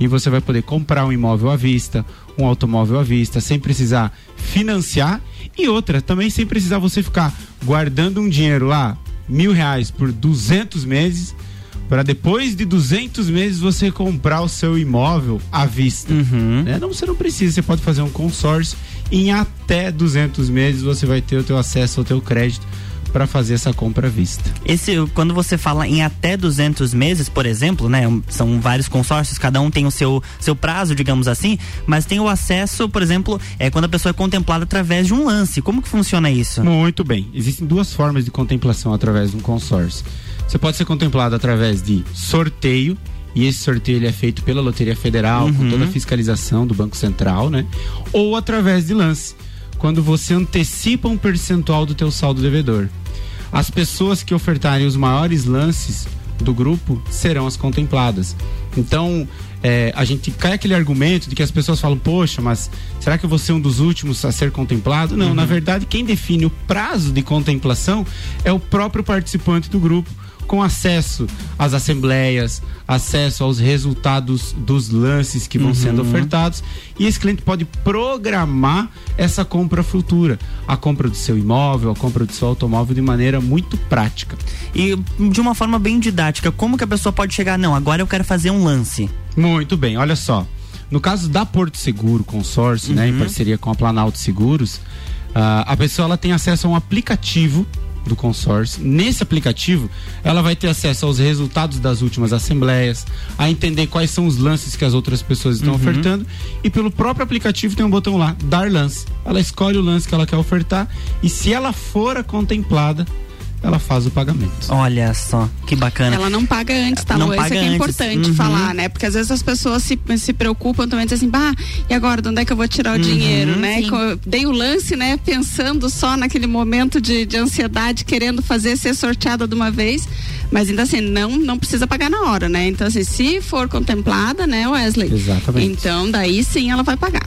E você vai poder comprar um imóvel à vista, um automóvel à vista, sem precisar financiar. E outra, também sem precisar você ficar guardando um dinheiro lá, mil reais por 200 meses, para depois de 200 meses você comprar o seu imóvel à vista. Né? Não, você não precisa, você pode fazer um consórcio. Em até 200 meses você vai ter o teu acesso ao teu crédito para fazer essa compra à vista. Esse, quando você fala em até 200 meses, por exemplo, né? São vários consórcios, cada um tem o seu, seu prazo, digamos assim, mas tem o acesso, por exemplo, é quando a pessoa é contemplada através de um lance. Como que funciona isso? Muito bem. Existem duas formas de contemplação através de um consórcio. Você pode ser contemplado através de sorteio, e esse sorteio ele é feito pela Loteria Federal, com Uhum. toda a fiscalização do Banco Central, né? Ou através de lance, quando você antecipa um percentual do teu saldo devedor. As pessoas que ofertarem os maiores lances do grupo serão as contempladas. Então, é, a gente cai aquele argumento de que as pessoas falam, poxa, mas será que eu vou ser um dos últimos a ser contemplado? Não, Uhum. na verdade, quem define o prazo de contemplação é o próprio participante do grupo, com acesso às assembleias, acesso aos resultados dos lances que vão Uhum. sendo ofertados. E esse cliente pode programar essa compra futura, a compra do seu imóvel, a compra do seu automóvel de maneira muito prática. E de uma forma bem didática, como que a pessoa pode chegar? Não, agora eu quero fazer um lance. Muito bem, olha só. No caso da Porto Seguro Consórcio, né, em Uhum. parceria com a Planalto Seguros, ah, a pessoa ela tem acesso a um aplicativo do consórcio. Nesse aplicativo, ela vai ter acesso aos resultados das últimas assembleias, a entender quais são os lances que as outras pessoas estão Uhum. ofertando e pelo próprio aplicativo tem um botão lá, dar lance. Ela escolhe o lance que ela quer ofertar e se ela for contemplada, ela faz o pagamento. Olha só, que bacana. Ela não paga antes, tá, Não Lu? Isso aqui é antes. importante Uhum. falar, né? Porque às vezes as pessoas se, se preocupam também, dizem assim, bah, e agora, de onde é que eu vou tirar o Uhum, dinheiro, né? Dei o lance, né? Pensando só naquele momento de, de ansiedade, querendo fazer ser sorteada de uma vez, mas ainda assim, não, não precisa pagar na hora, né? Então, assim, se for contemplada, né, Wesley? Exatamente. Então, daí sim ela vai pagar.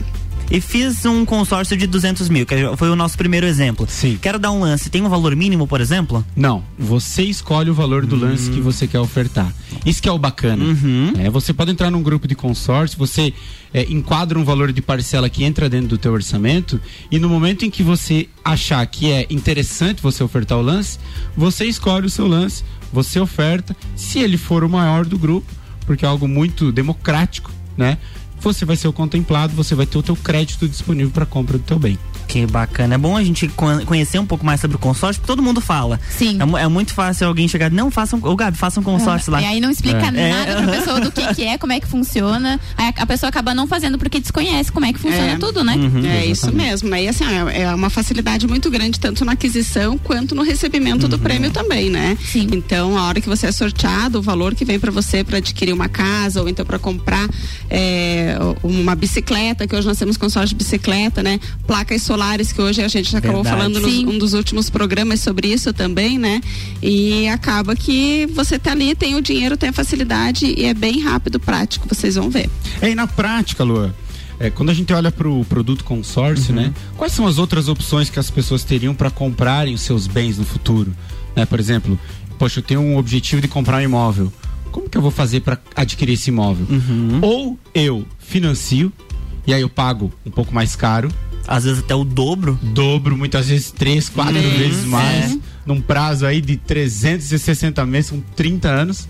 E fiz um consórcio de 200 mil, que foi o nosso primeiro exemplo. Sim. Quero dar um lance. Tem um valor mínimo, por exemplo? Não, você escolhe o valor do lance Hum. que você quer ofertar. Isso que é o bacana. Uhum. É, você pode entrar num grupo de consórcio, você é, enquadra um valor de parcela que entra dentro do teu orçamento e no momento em que você achar que é interessante você ofertar o lance, você escolhe o seu lance, você oferta, se ele for o maior do grupo, porque é algo muito democrático, né? Você vai ser o contemplado, você vai ter o teu crédito disponível para compra do teu bem. Que bacana. É bom a gente con- conhecer um pouco mais sobre o consórcio, porque todo mundo fala. Sim. É, é muito fácil alguém chegar, não, façam, ô Gabi, faça um consórcio lá. E aí não explica É. nada pra pessoa do que, que é, como é que funciona. Aí a, pessoa acaba não fazendo porque desconhece como é que funciona É. tudo, né? Uhum. é isso mesmo, né? E assim, é é uma facilidade muito grande tanto na aquisição quanto no recebimento do prêmio também, né? Sim. Então, a hora que você é sorteado, o valor que vem para você para adquirir uma casa ou então para comprar é, uma bicicleta, que hoje nós temos consórcio de bicicleta, né? Placas solares, que hoje a gente acabou Verdade. falando nos um dos últimos programas sobre isso também, né? E acaba que você tá ali, tem o dinheiro, tem a facilidade e é bem rápido, prático, vocês vão ver. É, e na prática, Lua, é, quando a gente olha para o produto consórcio, né? Quais são as outras opções que as pessoas teriam para comprarem os seus bens no futuro? Né? Por exemplo, poxa, eu tenho um objetivo de comprar um imóvel. Como que eu vou fazer para adquirir esse imóvel? Ou eu financio e aí eu pago um pouco mais caro. Às vezes até o dobro. Dobro, muitas vezes três, quatro Uhum. vezes mais. É. Num prazo aí de 360 meses, são 30 anos.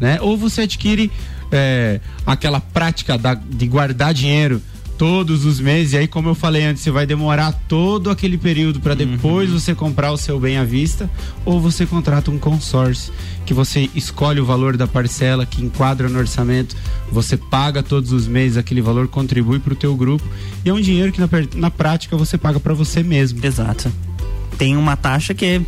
Né? Ou você adquire é, aquela prática da- de guardar dinheiro todos os meses. E aí, como eu falei antes, você vai demorar todo aquele período para depois você comprar o seu bem à vista. Ou você contrata um consórcio que você escolhe o valor da parcela que enquadra no orçamento, você paga todos os meses aquele valor, contribui para o teu grupo e é um dinheiro que na, na prática você paga para você mesmo. Exato. Tem uma taxa que é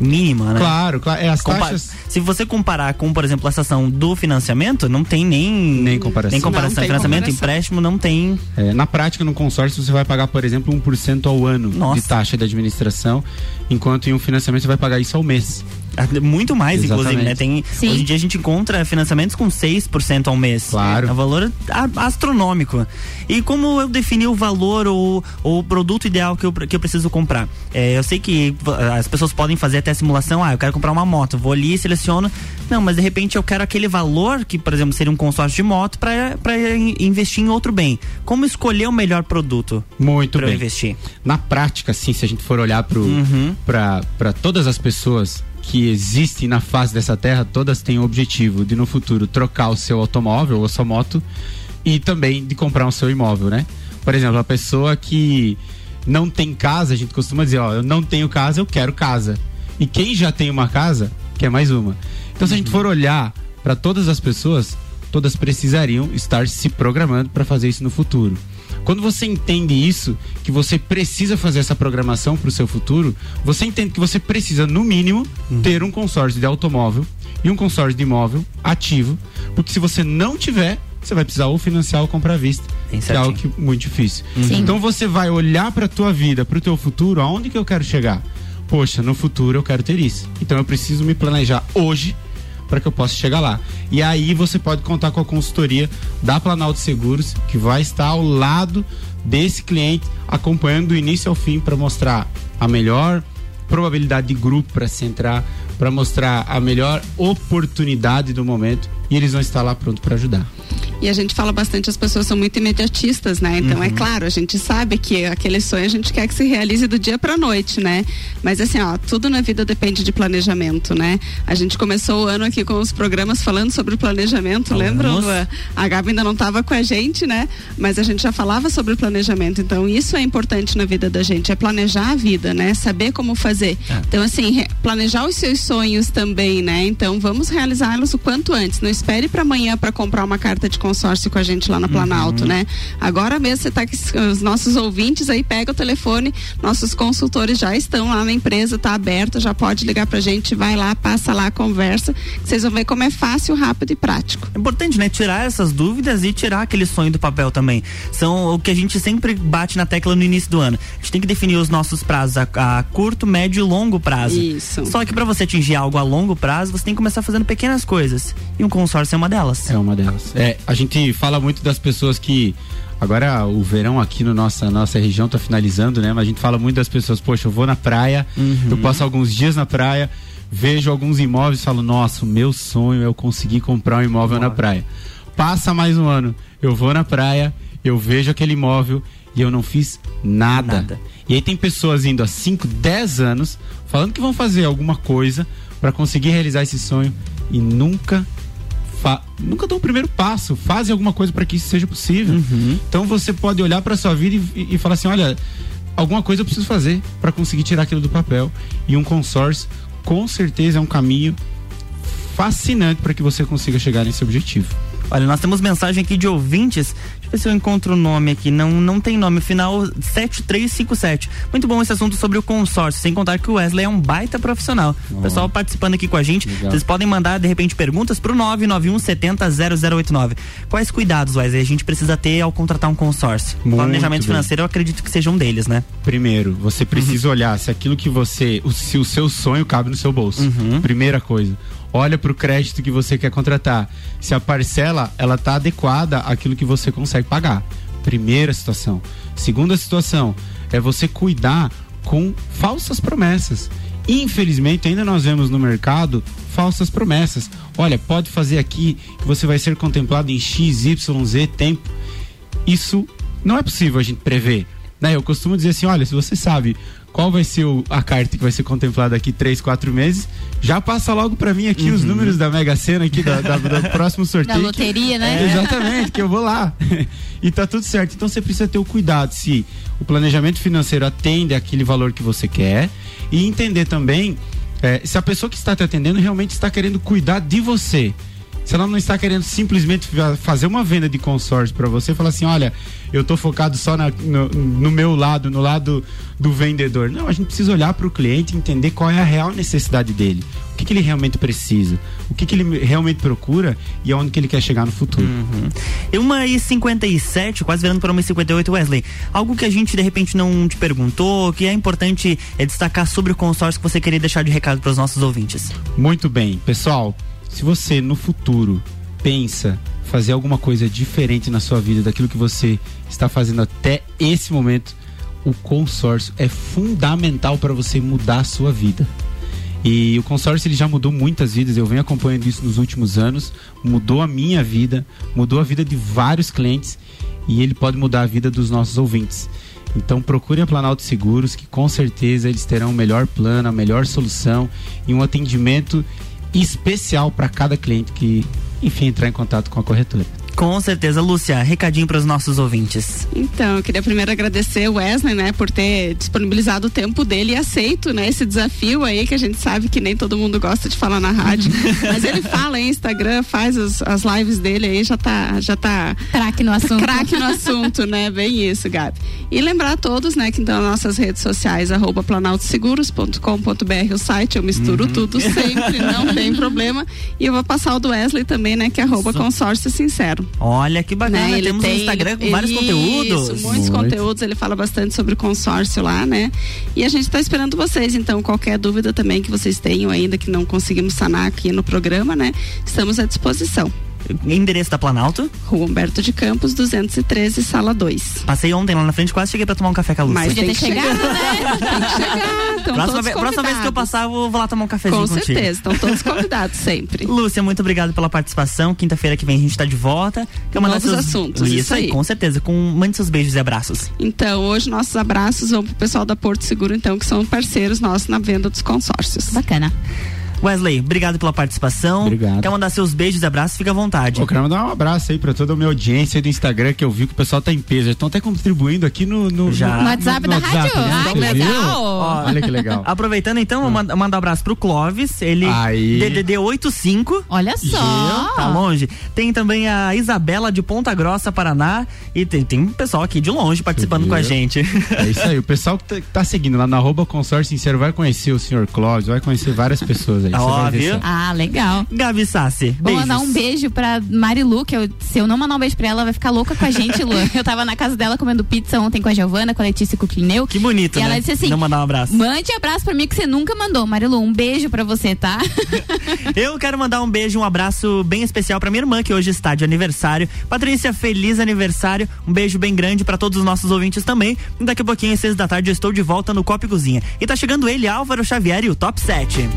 mínima, né? Claro, claro. É, as Compa- taxas. Se você comparar com, por exemplo, essa ação do financiamento, não tem nem. Nem comparação. Nem comparação. Não financiamento, comparação. empréstimo, não tem. É, na prática, no consórcio, você vai pagar, por exemplo, 1% ao ano Nossa. de taxa de administração, enquanto em um financiamento você vai pagar isso ao mês. Muito mais, inclusive, né? Exatamente. Tem, hoje em dia a gente encontra financiamentos com 6% ao mês. Claro. É um valor astronômico. E como eu defini o valor ou o produto ideal que eu, que eu preciso comprar? É, eu sei que as pessoas podem fazer até simulação, ah, eu quero comprar uma moto, vou ali, seleciono. Não, mas de repente eu quero aquele valor que, por exemplo, seria um consórcio de moto para investir em outro bem. Como escolher o melhor produto? Muito pra bem. investir? Na prática, sim, se a gente for olhar Uhum. para todas as pessoas que existem na face dessa terra, todas têm o objetivo de no futuro trocar o seu automóvel ou sua moto e também de comprar um seu imóvel, né? Por exemplo, a pessoa que não tem casa, a gente costuma dizer, ó, eu não tenho casa, eu quero casa. E quem já tem uma casa, quer mais uma. Então, se a gente for olhar para todas as pessoas, todas precisariam estar se programando para fazer isso no futuro. Quando você entende isso, que você precisa fazer essa programação para o seu futuro, você entende que você precisa, no mínimo, ter um consórcio de automóvel e um consórcio de imóvel ativo, porque se você não tiver, você vai precisar ou financiar ou comprar à vista, que é algo que é muito difícil. Sim. Então você vai olhar para a tua vida, para o teu futuro, aonde que eu quero chegar? Poxa, no futuro eu quero ter isso. Então eu preciso me planejar hoje para que eu possa chegar lá. E aí você pode contar com a consultoria da Planalto Seguros, que vai estar ao lado desse cliente, acompanhando do início ao fim para mostrar a melhor probabilidade de grupo para se entrar, para mostrar a melhor oportunidade do momento e eles vão estar lá pronto para ajudar. E a gente fala bastante, as pessoas são muito imediatistas, né? Então, Uhum. é claro, a gente sabe que aquele sonho a gente quer que se realize do dia pra noite, né? Mas assim, ó, tudo na vida depende de planejamento, né? A gente começou o ano aqui com os programas falando sobre o planejamento, lembram? Lua? A Gabi ainda não estava com a gente, né? Mas a gente já falava sobre o planejamento. Então, isso é importante na vida da gente, é planejar a vida, né? Saber como fazer. Então, assim, planejar os seus sonhos também, né? Então, vamos realizá-los o quanto antes. Não espere para amanhã para comprar uma carta de consórcio com a gente lá na Planalto, né? Agora mesmo você tá aqui, os nossos ouvintes aí, pega o telefone, nossos consultores já estão lá na empresa, tá aberta, já pode ligar pra gente, vai lá, passa lá, conversa, que vocês vão ver como é fácil, rápido e prático. É importante, né? Tirar essas dúvidas e tirar aquele sonho do papel também. São o que a gente sempre bate na tecla no início do ano. A gente tem que definir os nossos prazos a, a curto, médio e longo prazo. Isso. Só que para você atingir algo a longo prazo, você tem que começar fazendo pequenas coisas. E um consórcio é uma delas. É uma delas. É, a gente fala muito das pessoas que Agora o verão aqui no nossa nossa região tá finalizando, né? Mas a gente fala muito das pessoas, poxa, eu vou na praia, eu passo alguns dias na praia, vejo alguns imóveis e falo, nossa, o meu sonho é eu conseguir comprar um imóvel na praia. Passa mais um ano, eu vou na praia, eu vejo aquele imóvel e eu não fiz nada. Nada. E aí tem pessoas indo há 5, 10 anos falando que vão fazer alguma coisa para conseguir realizar esse sonho e nunca nunca dão o primeiro passo, fazem alguma coisa para que isso seja possível. Então você pode olhar para sua vida e, e falar assim, olha, alguma coisa eu preciso fazer para conseguir tirar aquilo do papel. E um consórcio com certeza é um caminho fascinante para que você consiga chegar nesse objetivo. Olha, nós temos mensagem aqui de ouvintes. Deixa eu ver se eu encontro o nome aqui. Não, não tem nome. Final 7357. Muito bom esse assunto sobre o consórcio. Sem contar que o Wesley é um baita profissional. O pessoal participando aqui com a gente. Legal. Vocês podem mandar, de repente, perguntas pro 991 70 0089. Quais cuidados, Wesley, a gente precisa ter ao contratar um consórcio? Muito Planejamento bem. financeiro, eu acredito que seja um deles, né? Primeiro, você precisa olhar se aquilo que você. se o seu sonho cabe no seu bolso. Primeira coisa. Olha para o crédito que você quer contratar. Se a parcela ela tá adequada àquilo que você consegue pagar. Primeira situação. Segunda situação é você cuidar com falsas promessas. Infelizmente, ainda nós vemos no mercado falsas promessas. Olha, pode fazer aqui que você vai ser contemplado em X, Y, Z tempo isso não é possível a gente prever. Né? Eu costumo dizer assim, olha, se você sabe qual vai ser o- a carta que vai ser contemplada daqui três, quatro meses, já passa logo pra mim aqui os números da Mega Sena aqui da, da- do próximo sorteio. Da loteria, que- né? É, exatamente, que eu vou lá. e tá tudo certo. Então você precisa ter o cuidado se o planejamento financeiro atende aquele valor que você quer e entender também eh, se a pessoa que está te atendendo realmente está querendo cuidar de você. Se ela não está querendo simplesmente fa- fazer uma venda de consórcio para você, falar assim, olha, eu tô focado só na- no, no meu lado, no lado do vendedor. Não, a gente precisa olhar para o cliente e entender qual é a real necessidade dele. O que, que ele realmente precisa, o que, que ele realmente procura e aonde que ele quer chegar no futuro. E uma e 57, quase virando para uma e 58, Wesley. Algo que a gente de repente não te perguntou, que é importante é destacar sobre o consórcio que você queria deixar de recado para os nossos ouvintes. Muito bem, pessoal. Se você no futuro pensa fazer alguma coisa diferente na sua vida daquilo que você está fazendo até esse momento, o consórcio é fundamental para você mudar a sua vida. E o consórcio ele já mudou muitas vidas, eu venho acompanhando isso nos últimos anos, mudou a minha vida, mudou a vida de vários clientes e ele pode mudar a vida dos nossos ouvintes. Então procure a Planalto Seguros, que com certeza eles terão o melhor plano, a melhor solução e um atendimento especial para cada cliente que, enfim, entrar em contato com a corretora. Com certeza, Lúcia, recadinho para os nossos ouvintes. Então, eu queria primeiro agradecer o Wesley, né, por ter disponibilizado o tempo dele e aceito, né, esse desafio aí que a gente sabe que nem todo mundo gosta de falar na rádio, mas ele fala em Instagram, faz as, as lives dele aí, já tá, já tá craque no assunto. Craque no assunto, né? Bem isso, Gabi. E lembrar a todos, né, que então nas nossas redes sociais, arroba planaltoseguros.com.br, o site, eu misturo Uhum. tudo sempre, não tem problema. E eu vou passar o do Wesley também, né, que é arroba consórcio sincero. Olha que bacana, Né, ele temos um tem- Instagram com vários Isso, conteúdos. muitos Muito. conteúdos, ele fala bastante sobre o consórcio lá, né? E a gente está esperando vocês, então, qualquer dúvida também que vocês tenham ainda que não conseguimos sanar aqui no programa, né? Estamos à disposição. Endereço da Planalto? Rua Humberto de Campos, 213, sala 2. Passei ontem lá na frente, quase cheguei para tomar um café com a Lúcia. Mas tem que chegar, né? Tem que chegar. Então, próxima, todos ve- próxima vez que eu passar, eu vou lá tomar um cafezinho Com contigo. certeza, estão todos convidados sempre. Lúcia, muito obrigado pela participação. Quinta-feira que vem a gente tá de volta. Quer mandar Novos seus... assuntos, Isso, isso aí, aí. com certeza. Com... Mande seus beijos e abraços. Então, hoje nossos abraços vão pro pessoal da Porto Seguro, então, que são parceiros nossos na venda dos consórcios. Bacana. Wesley, obrigado pela participação. Obrigado. Quer mandar seus beijos e abraços? Fica à vontade. Eu quero mandar um abraço aí pra toda a minha audiência do Instagram que eu vi que o pessoal tá em peso. Já estão até contribuindo aqui no, no, Já. no, No WhatsApp da rádio? né? Ah, que legal. Ó, Olha que legal. Aproveitando então, eu mando, um abraço pro Clóvis, ele Aí. DDD 85. Olha só. Tá longe. Tem também a Isabela de Ponta Grossa, Paraná, e tem, tem um pessoal aqui de longe participando com a gente. É isso aí. O pessoal que tá, que tá seguindo lá no arroba consórcio sincero vai conhecer o senhor Clóvis, vai conhecer várias pessoas aí. Aí. você Ó, vai ver viu? só. Ah, legal. Gabi Sassi. Vou beijos. mandar um beijo pra Marilu, que eu, se eu não mandar um beijo pra ela, ela vai ficar louca com a gente, Lu. Eu tava na casa dela comendo pizza ontem com a Giovana, com a Letícia e com o Clineu. Que bonito, E ela né? disse assim: Não mandar um abraço. Mande abraço pra mim que você nunca mandou. Marilu, um beijo pra você, tá? Eu quero mandar um beijo, um abraço bem especial pra minha irmã, que hoje está de aniversário. Patrícia, feliz aniversário. Um beijo bem grande pra todos os nossos ouvintes também. Daqui a pouquinho, às seis da tarde, eu estou de volta no Copa e Cozinha. E tá chegando ele, Álvaro Xavier, e o Top 7.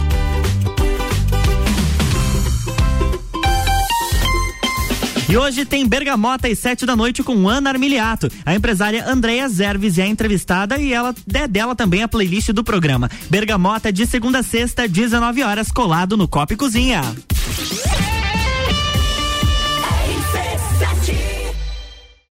E hoje tem Bergamota às sete da noite com Ana Armiliato. A empresária Andréia Zerves é entrevistada e ela é dela também a playlist do programa. Bergamota de segunda a sexta, 19 horas, colado no Copa e Cozinha.